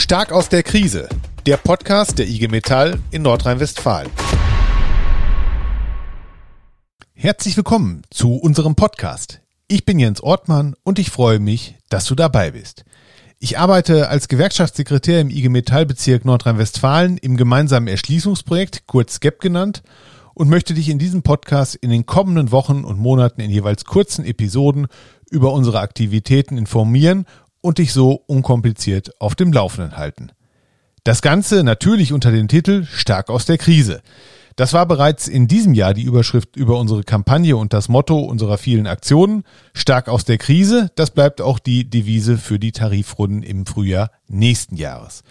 Stark aus der Krise. Der Podcast der IG Metall in Nordrhein-Westfalen. Herzlich willkommen zu unserem Podcast. Ich bin Jens Ortmann und ich freue mich, dass du dabei bist. Ich arbeite als Gewerkschaftssekretär im IG Metall Bezirk Nordrhein-Westfalen im gemeinsamen Erschließungsprojekt, kurz GEP genannt, und möchte dich in diesem Podcast in den kommenden Wochen und Monaten in jeweils kurzen Episoden über unsere Aktivitäten informieren und dich so unkompliziert auf dem Laufenden halten. Das Ganze natürlich unter dem Titel Stark aus der Krise. Das war bereits in diesem Jahr die Überschrift über unsere Kampagne und das Motto unserer vielen Aktionen. Stark aus der Krise, das bleibt auch die Devise für die Tarifrunden im Frühjahr nächsten Jahres.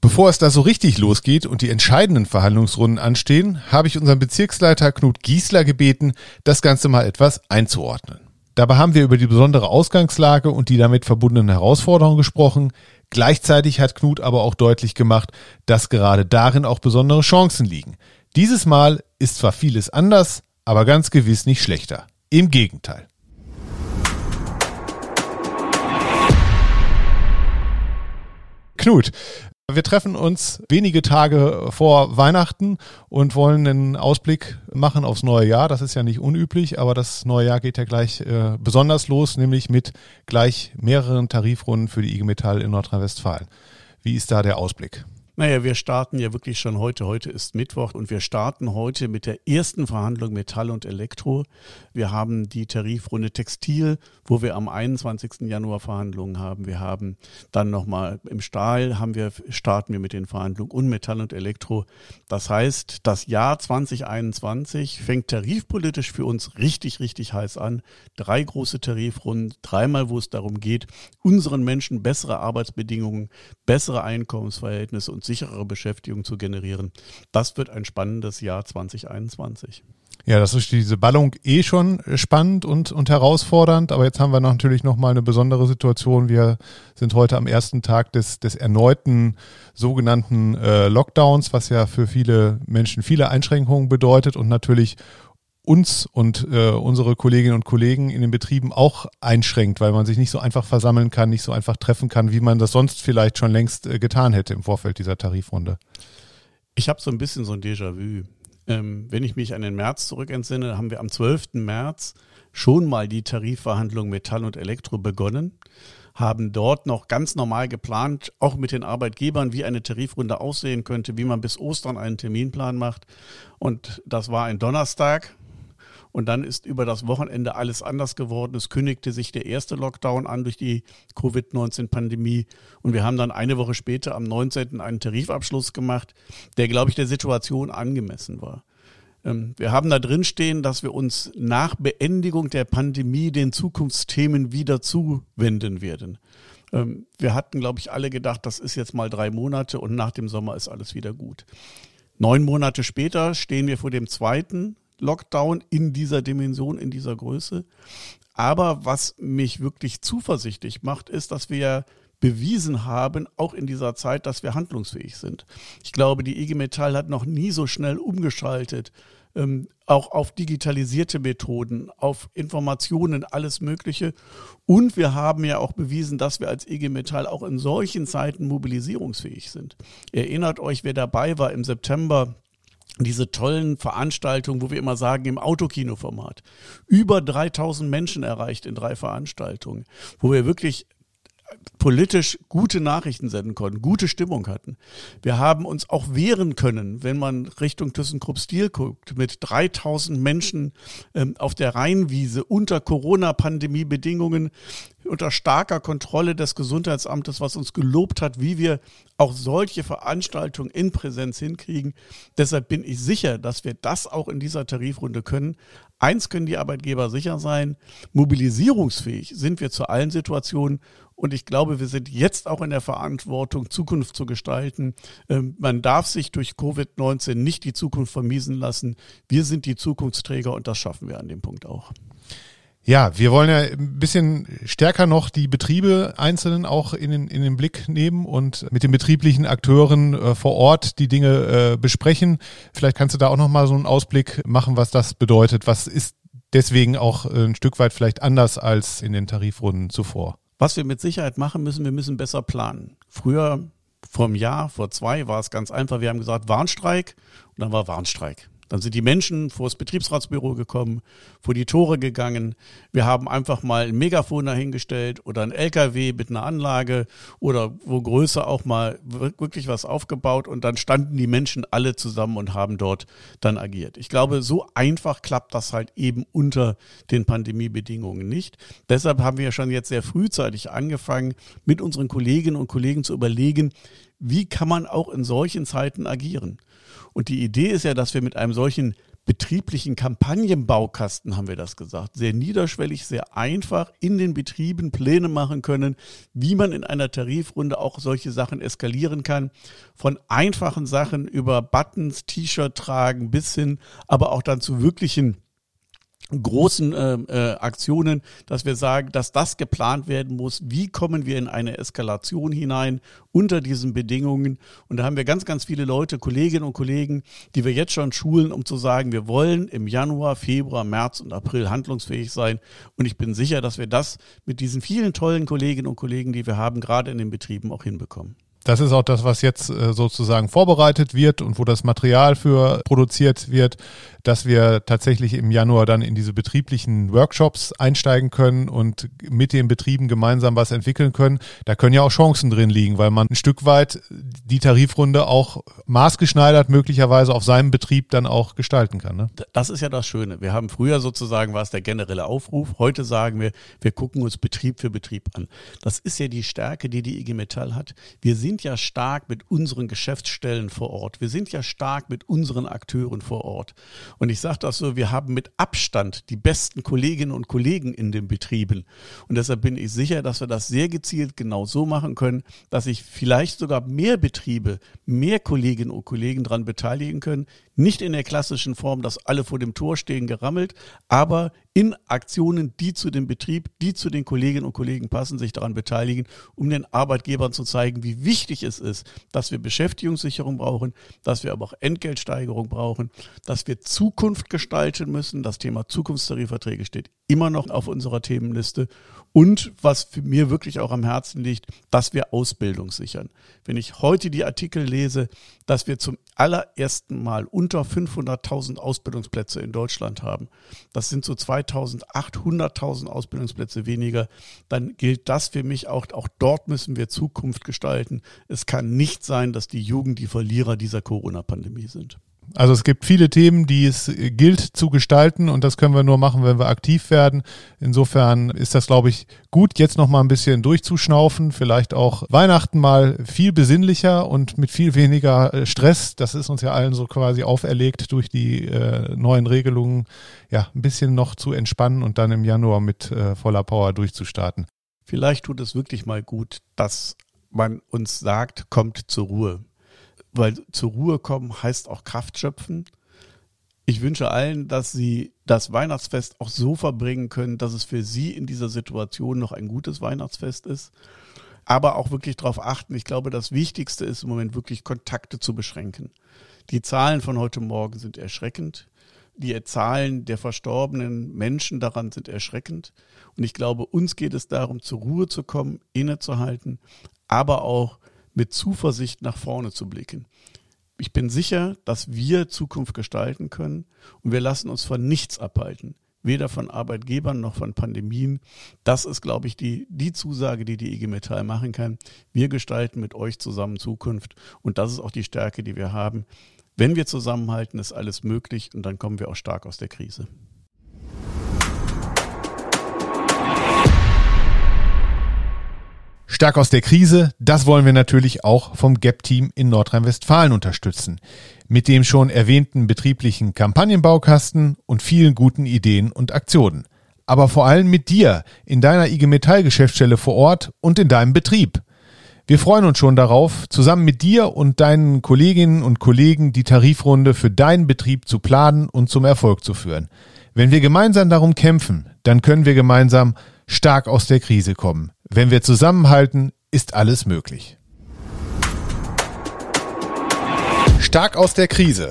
Bevor es da so richtig losgeht und die entscheidenden Verhandlungsrunden anstehen, habe ich unseren Bezirksleiter Knut Giesler gebeten, das Ganze mal etwas einzuordnen. Dabei haben wir über die besondere Ausgangslage und die damit verbundenen Herausforderungen gesprochen. Gleichzeitig hat Knut aber auch deutlich gemacht, dass gerade darin auch besondere Chancen liegen. Dieses Mal ist zwar vieles anders, aber ganz gewiss nicht schlechter. Im Gegenteil. Knut, wir treffen uns wenige Tage vor Weihnachten und wollen einen Ausblick machen aufs neue Jahr. Das ist ja nicht unüblich, aber das neue Jahr geht ja gleich äh, besonders los, nämlich mit gleich mehreren Tarifrunden für die IG Metall in Nordrhein-Westfalen. Wie ist da der Ausblick? Naja, wir starten ja wirklich schon heute. Heute ist Mittwoch und wir starten heute mit der ersten Verhandlung Metall und Elektro. Wir haben die Tarifrunde Textil, wo wir am 21. Januar Verhandlungen haben. Wir haben dann nochmal im Stahl haben wir, starten wir mit den Verhandlungen und Metall und Elektro. Das heißt, das Jahr 2021 fängt tarifpolitisch für uns richtig, richtig heiß an. Drei große Tarifrunden, dreimal, wo es darum geht, unseren Menschen bessere Arbeitsbedingungen, bessere Einkommensverhältnisse und sicherere Beschäftigung zu generieren. Das wird ein spannendes Jahr 2021. Ja, das ist diese Ballung eh schon spannend und, und herausfordernd, aber jetzt haben wir natürlich nochmal eine besondere Situation. Wir sind heute am ersten Tag des, des erneuten sogenannten äh, Lockdowns, was ja für viele Menschen viele Einschränkungen bedeutet und natürlich uns und äh, unsere Kolleginnen und Kollegen in den Betrieben auch einschränkt, weil man sich nicht so einfach versammeln kann, nicht so einfach treffen kann, wie man das sonst vielleicht schon längst äh, getan hätte im Vorfeld dieser Tarifrunde. Ich habe so ein bisschen so ein Déjà-vu. Ähm, wenn ich mich an den März zurückentsinne, haben wir am 12. März schon mal die Tarifverhandlung Metall und Elektro begonnen, haben dort noch ganz normal geplant, auch mit den Arbeitgebern, wie eine Tarifrunde aussehen könnte, wie man bis Ostern einen Terminplan macht. Und das war ein Donnerstag, und dann ist über das Wochenende alles anders geworden. Es kündigte sich der erste Lockdown an durch die Covid-19-Pandemie. Und wir haben dann eine Woche später am 19. einen Tarifabschluss gemacht, der, glaube ich, der Situation angemessen war. Ähm, wir haben da drin stehen, dass wir uns nach Beendigung der Pandemie den Zukunftsthemen wieder zuwenden werden. Ähm, wir hatten, glaube ich, alle gedacht, das ist jetzt mal drei Monate und nach dem Sommer ist alles wieder gut. Neun Monate später stehen wir vor dem zweiten Lockdown in dieser Dimension, in dieser Größe. Aber was mich wirklich zuversichtlich macht, ist, dass wir bewiesen haben, auch in dieser Zeit, dass wir handlungsfähig sind. Ich glaube, die IG Metall hat noch nie so schnell umgeschaltet, ähm, auch auf digitalisierte Methoden, auf Informationen, alles Mögliche. Und wir haben ja auch bewiesen, dass wir als IG Metall auch in solchen Zeiten mobilisierungsfähig sind. Erinnert euch, wer dabei war im September diese tollen Veranstaltungen, wo wir immer sagen, im Autokinoformat. Über 3000 Menschen erreicht in drei Veranstaltungen, wo wir wirklich politisch gute Nachrichten senden konnten, gute Stimmung hatten. Wir haben uns auch wehren können, wenn man Richtung ThyssenKrupp-Stil guckt, mit 3000 Menschen ähm, auf der Rheinwiese unter Corona-Pandemie-Bedingungen, unter starker Kontrolle des Gesundheitsamtes, was uns gelobt hat, wie wir auch solche Veranstaltungen in Präsenz hinkriegen. Deshalb bin ich sicher, dass wir das auch in dieser Tarifrunde können. Eins können die Arbeitgeber sicher sein, mobilisierungsfähig sind wir zu allen Situationen und ich glaube, wir sind jetzt auch in der Verantwortung, Zukunft zu gestalten. Ähm, man darf sich durch Covid-19 nicht die Zukunft vermiesen lassen. Wir sind die Zukunftsträger und das schaffen wir an dem Punkt auch. Ja, wir wollen ja ein bisschen stärker noch die Betriebe einzelnen auch in den, in den Blick nehmen und mit den betrieblichen Akteuren äh, vor Ort die Dinge äh, besprechen. Vielleicht kannst du da auch noch mal so einen Ausblick machen, was das bedeutet. Was ist deswegen auch ein Stück weit vielleicht anders als in den Tarifrunden zuvor? Was wir mit Sicherheit machen müssen, wir müssen besser planen. Früher Vor einem Jahr, vor zwei war es ganz einfach. Wir haben gesagt Warnstreik und dann war Warnstreik. Dann sind die Menschen vor das Betriebsratsbüro gekommen, vor die Tore gegangen. Wir haben einfach mal ein Megafon dahingestellt oder ein LKW mit einer Anlage oder wo größer auch mal wirklich was aufgebaut und dann standen die Menschen alle zusammen und haben dort dann agiert. Ich glaube, so einfach klappt das halt eben unter den Pandemiebedingungen nicht. Deshalb haben wir schon jetzt sehr frühzeitig angefangen, mit unseren Kolleginnen und Kollegen zu überlegen, wie kann man auch in solchen Zeiten agieren. Und die Idee ist ja, dass wir mit einem solchen betrieblichen Kampagnenbaukasten, haben wir das gesagt, sehr niederschwellig, sehr einfach in den Betrieben Pläne machen können, wie man in einer Tarifrunde auch solche Sachen eskalieren kann. Von einfachen Sachen über Buttons, T-Shirt tragen bis hin, aber auch dann zu wirklichen großen äh, äh, Aktionen, dass wir sagen, dass das geplant werden muss. Wie kommen wir in eine Eskalation hinein unter diesen Bedingungen? Und da haben wir ganz, ganz viele Leute, Kolleginnen und Kollegen, die wir jetzt schon schulen, um zu sagen, wir wollen im Januar, Februar, März und April handlungsfähig sein. Und ich bin sicher, dass wir das mit diesen vielen tollen Kolleginnen und Kollegen, die wir haben, gerade in den Betrieben auch hinbekommen. Das ist auch das, was jetzt äh, sozusagen vorbereitet wird und wo das Material für produziert wird, dass wir tatsächlich im Januar dann in diese betrieblichen Workshops einsteigen können und mit den Betrieben gemeinsam was entwickeln können. Da können ja auch Chancen drin liegen, weil man ein Stück weit die Tarifrunde auch maßgeschneidert möglicherweise auf seinem Betrieb dann auch gestalten kann. Ne? Das ist ja das Schöne. Wir haben früher sozusagen war es der generelle Aufruf. Heute sagen wir, wir gucken uns Betrieb für Betrieb an. Das ist ja die Stärke, die die IG Metall hat. Wir sind sind ja stark mit unseren Geschäftsstellen vor Ort. Wir sind ja stark mit unseren Akteuren vor Ort. Und ich sage das so, wir haben mit Abstand die besten Kolleginnen und Kollegen in den Betrieben. Und deshalb bin ich sicher, dass wir das sehr gezielt genau so machen können, dass sich vielleicht sogar mehr Betriebe, mehr Kolleginnen und Kollegen daran beteiligen können. Nicht in der klassischen Form, dass alle vor dem Tor stehen gerammelt, aber in Aktionen, die zu dem Betrieb, die zu den Kolleginnen und Kollegen passen, sich daran beteiligen, um den Arbeitgebern zu zeigen, wie wichtig es ist, dass wir Beschäftigungssicherung brauchen, dass wir aber auch Entgeltsteigerung brauchen, dass wir Zukunft gestalten müssen. Das Thema Zukunftstarifverträge steht immer noch auf unserer Themenliste. Und was für mir wirklich auch am Herzen liegt, dass wir Ausbildung sichern. Wenn ich heute die Artikel lese, dass wir zum allerersten Mal unter 500.000 Ausbildungsplätze in Deutschland haben, das sind so 2.800.000 Ausbildungsplätze weniger, dann gilt das für mich auch, auch dort müssen wir Zukunft gestalten. Es kann nicht sein, dass die Jugend die Verlierer dieser Corona-Pandemie sind. Also es gibt viele Themen, die es gilt zu gestalten und das können wir nur machen, wenn wir aktiv werden. Insofern ist das, glaube ich, gut, jetzt noch mal ein bisschen durchzuschnaufen. Vielleicht auch Weihnachten mal viel besinnlicher und mit viel weniger äh, Stress. Das ist uns ja allen so quasi auferlegt durch die äh, neuen Regelungen. Ja, ein bisschen noch zu entspannen und dann im Januar mit äh, voller Power durchzustarten. Vielleicht tut es wirklich mal gut, dass man uns sagt, kommt zur Ruhe weil zur Ruhe kommen heißt auch Kraft schöpfen. Ich wünsche allen, dass sie das Weihnachtsfest auch so verbringen können, dass es für sie in dieser Situation noch ein gutes Weihnachtsfest ist. Aber auch wirklich darauf achten. Ich glaube, das Wichtigste ist im Moment wirklich Kontakte zu beschränken. Die Zahlen von heute Morgen sind erschreckend. Die Zahlen der verstorbenen Menschen daran sind erschreckend. Und ich glaube, uns geht es darum, zur Ruhe zu kommen, innezuhalten, aber auch mit Zuversicht nach vorne zu blicken. Ich bin sicher, dass wir Zukunft gestalten können und wir lassen uns von nichts abhalten. Weder von Arbeitgebern noch von Pandemien. Das ist, glaube ich, die, die Zusage, die die IG Metall machen kann. Wir gestalten mit euch zusammen Zukunft und das ist auch die Stärke, die wir haben. Wenn wir zusammenhalten, ist alles möglich und dann kommen wir auch stark aus der Krise. Stark aus der Krise, das wollen wir natürlich auch vom GAP-Team in Nordrhein-Westfalen unterstützen. Mit dem schon erwähnten betrieblichen Kampagnenbaukasten und vielen guten Ideen und Aktionen. Aber vor allem mit dir in deiner IG Metall Geschäftsstelle vor Ort und in deinem Betrieb. Wir freuen uns schon darauf, zusammen mit dir und deinen Kolleginnen und Kollegen die Tarifrunde für deinen Betrieb zu planen und zum Erfolg zu führen. Wenn wir gemeinsam darum kämpfen, dann können wir gemeinsam stark aus der Krise kommen. Wenn wir zusammenhalten, ist alles möglich. Stark aus der Krise